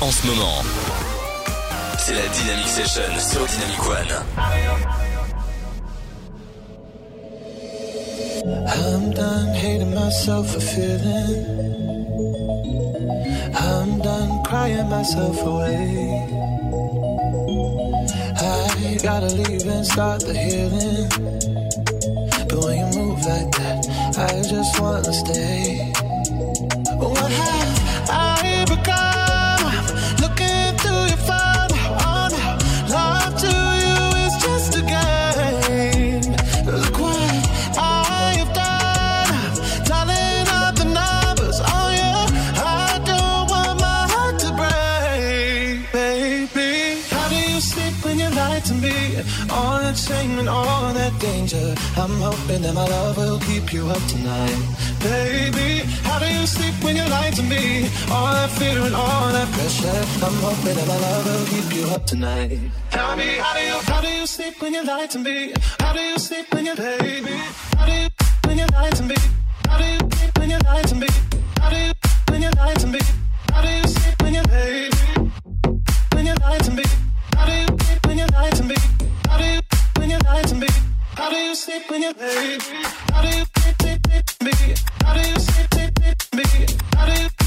en ce moment. C'est la Dynamic Session sur Dynamic One. I'm done hating myself for feeling. I'm done crying myself away. I gotta leave and start the healing. But when you move like that, I just wanna stay. What have I become? And all that danger. I'm hoping that my love will keep you up tonight, baby. How do you sleep when you lie to me? All that fear and all that pressure. I'm hoping that my love will keep you up tonight. Tell me, how do you, how do you sleep when you lie to me? How do you sleep when you, baby? How do you when you lie to me? How do you sleep when you lie to me? How do you when you lie to me? How do you sleep when you, baby? When you lie to me? How do you sleep when you lie to me? How do you when you lie to me? How do you sleep when you, baby? How do you sleep, sleep, sleep me? How do you sleep, sleep, sleep me? How do you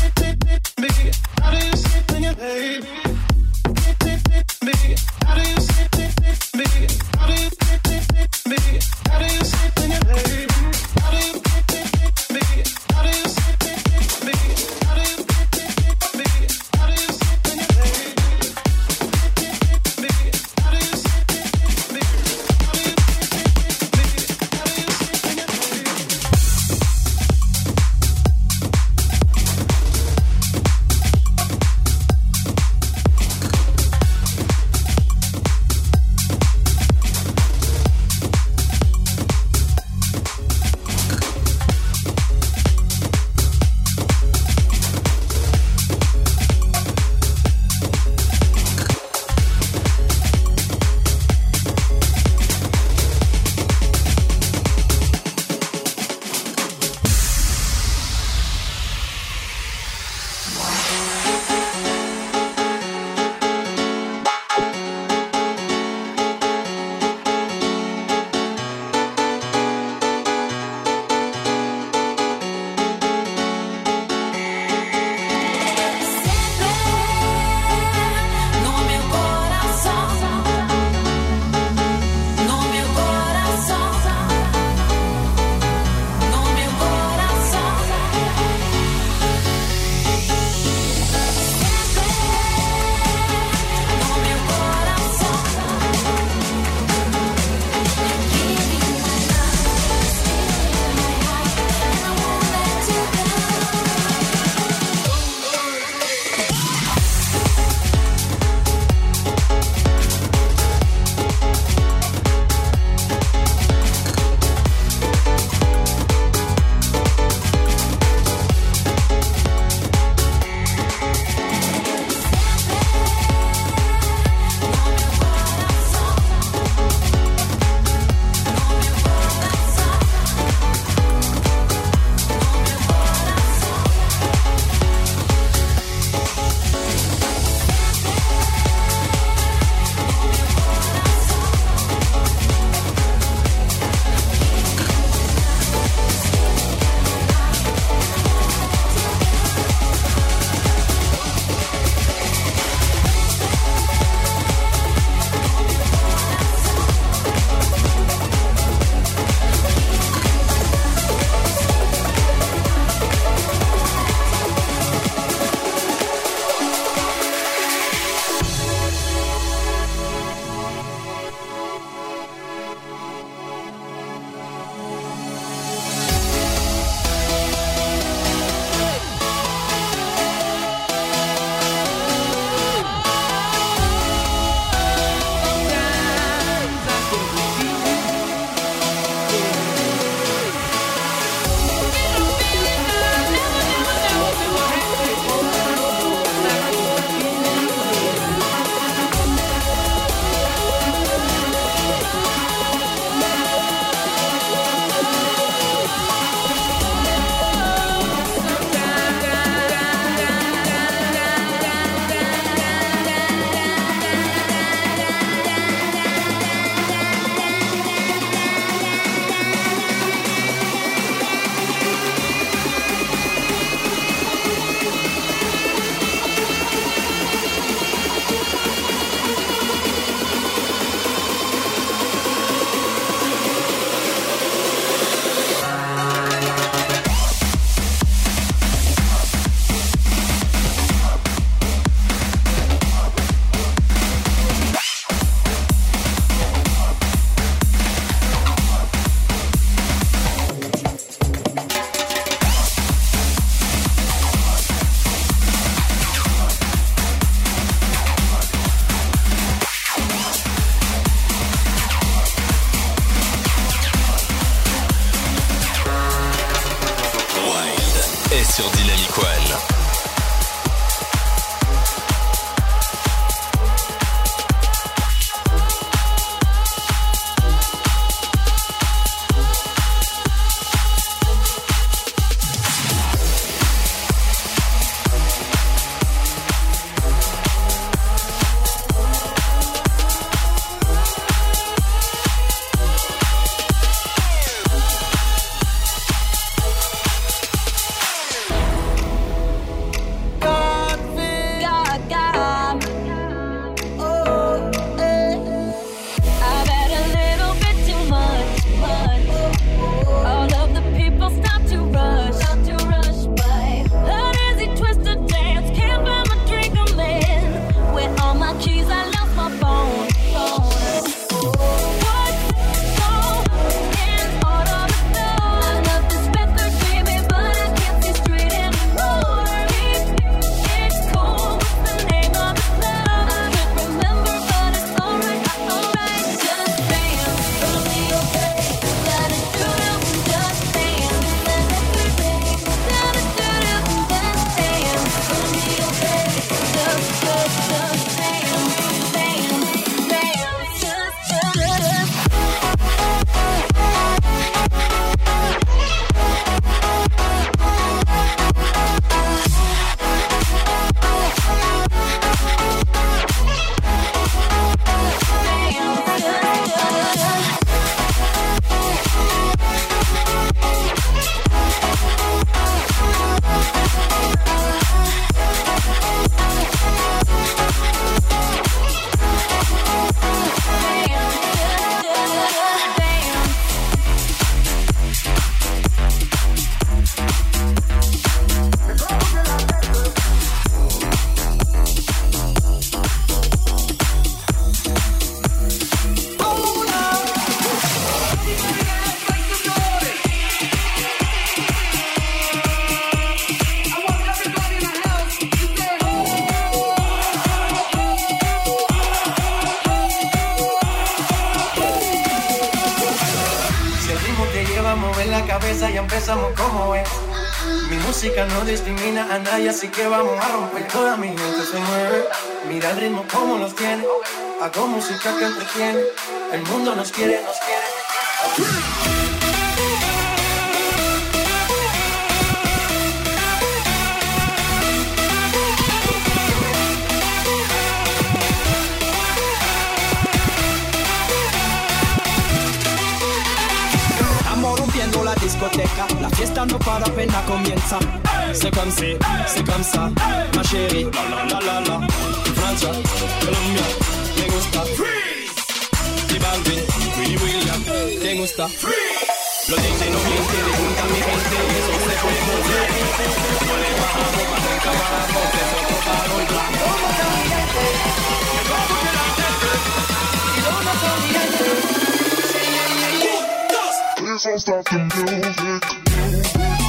sur Dynamic One. Así que vamos a romper. Toda mi gente se mueve. Mira el ritmo como los tiene. Hago música que entretiene. El mundo nos quiere, nos quiere. La fiesta no para apenas comienza. C'est comme si, c'est comme ça, ma chérie. La la la la la. Francia, Colombia, me gusta. Freeze. Y Balvin, Willy William, te gusta. Freeze. Los DJ no mienten, le juntan mi gente y eso se fue mover. No le bajamos, más nunca bajamos, eso es paro y blanco. Vamos que la gente, y no nos olvidemos. Please don't stop the music. lizard,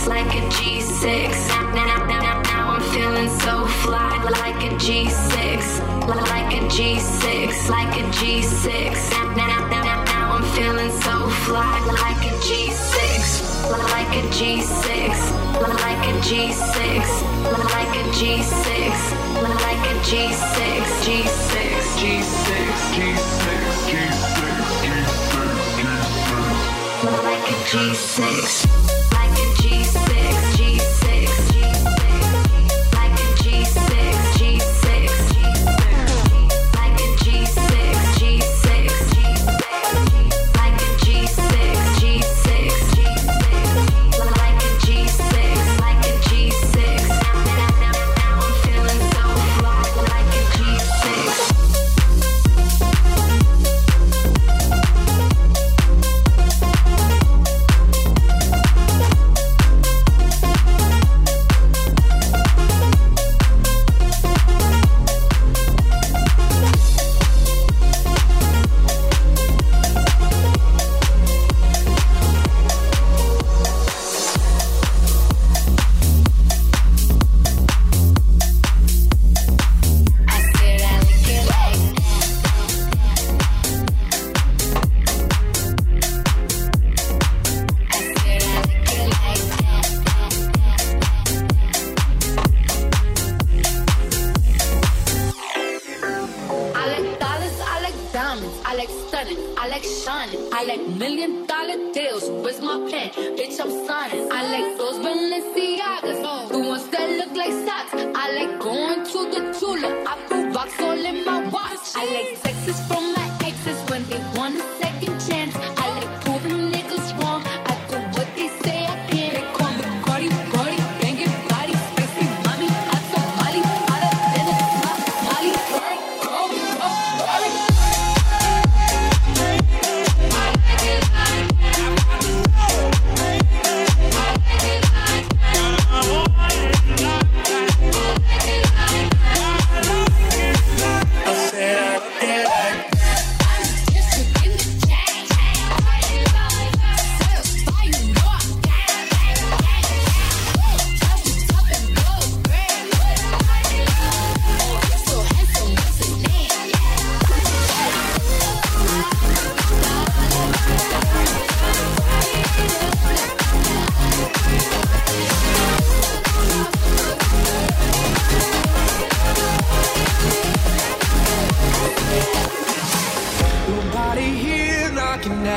G6, like a G6. Now, now, now, now I'm feeling so fly, like a G6, like a G6, like a G6. Now, now, now, now I'm feeling so fly, like a G6, like a G6 like a G6, like a G6, like a G6, G6, G6, G6, G6, G6, G6, like a G6. Jesus.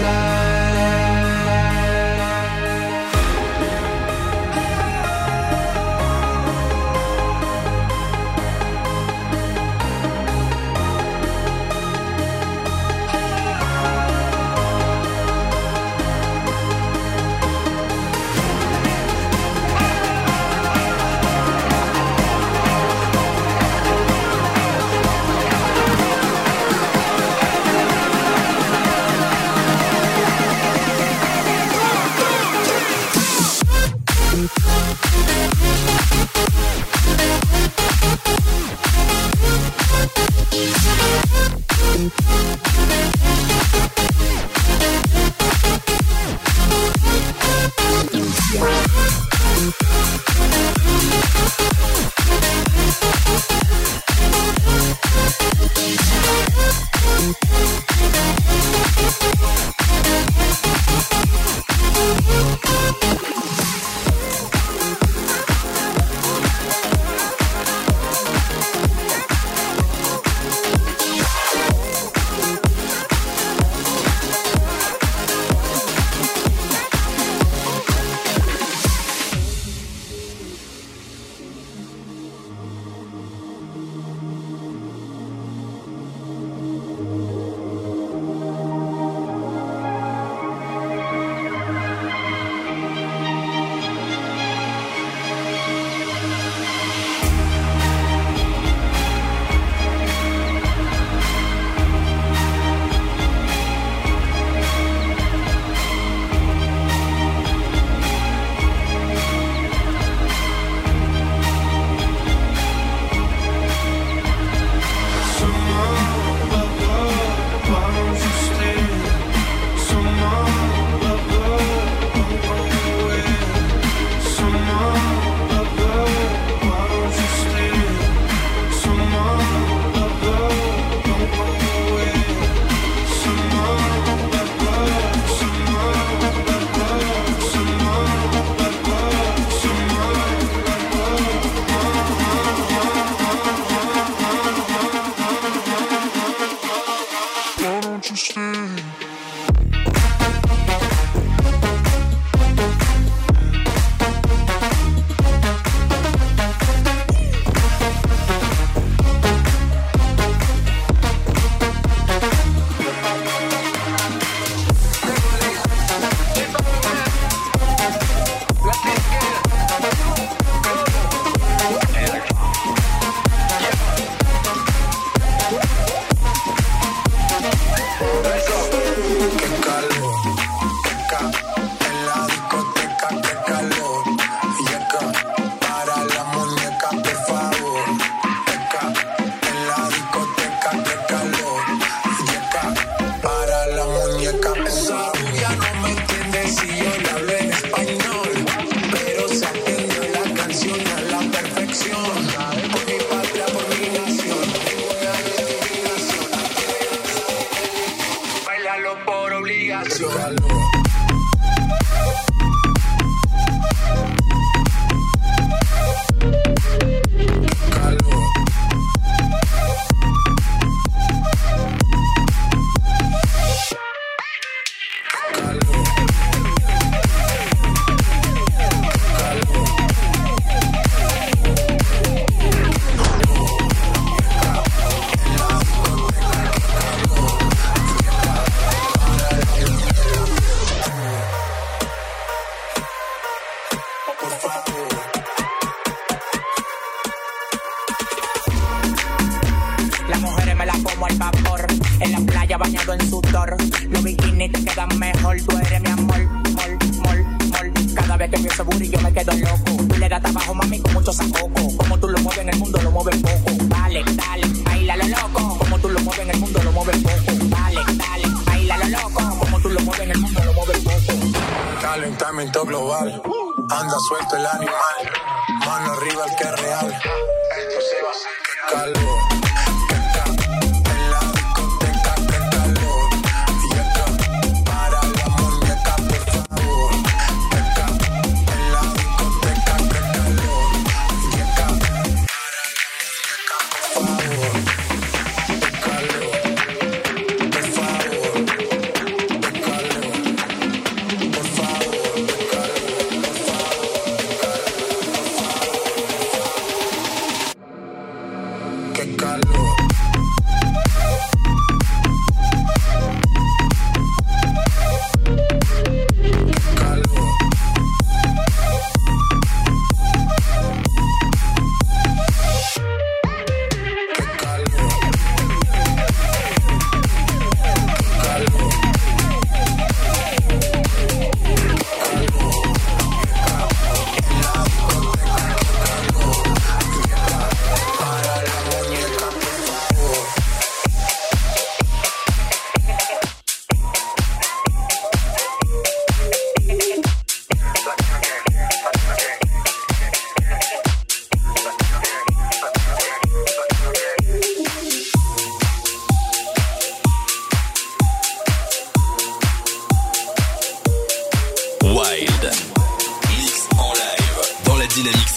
slide. como el vapor. En la playa bañado en sudor. Los bikinis te quedan mejor. Tú eres mi amor, mol, mol, mol. Cada vez que pienso booty yo me quedo loco. Tú le das trabajo, mami, con mucho sacoco. Como tú lo mueves en el mundo, lo mueves poco. Dale, dale, baila lo loco. Como tú lo mueves en el mundo, lo mueves poco. Dale, dale, baila lo loco. Como tú lo mueves en el mundo, lo mueves poco. Calentamiento global. Anda suelto el animal. Mano arriba el que es real. Esto se va a hacer calor.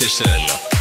Session.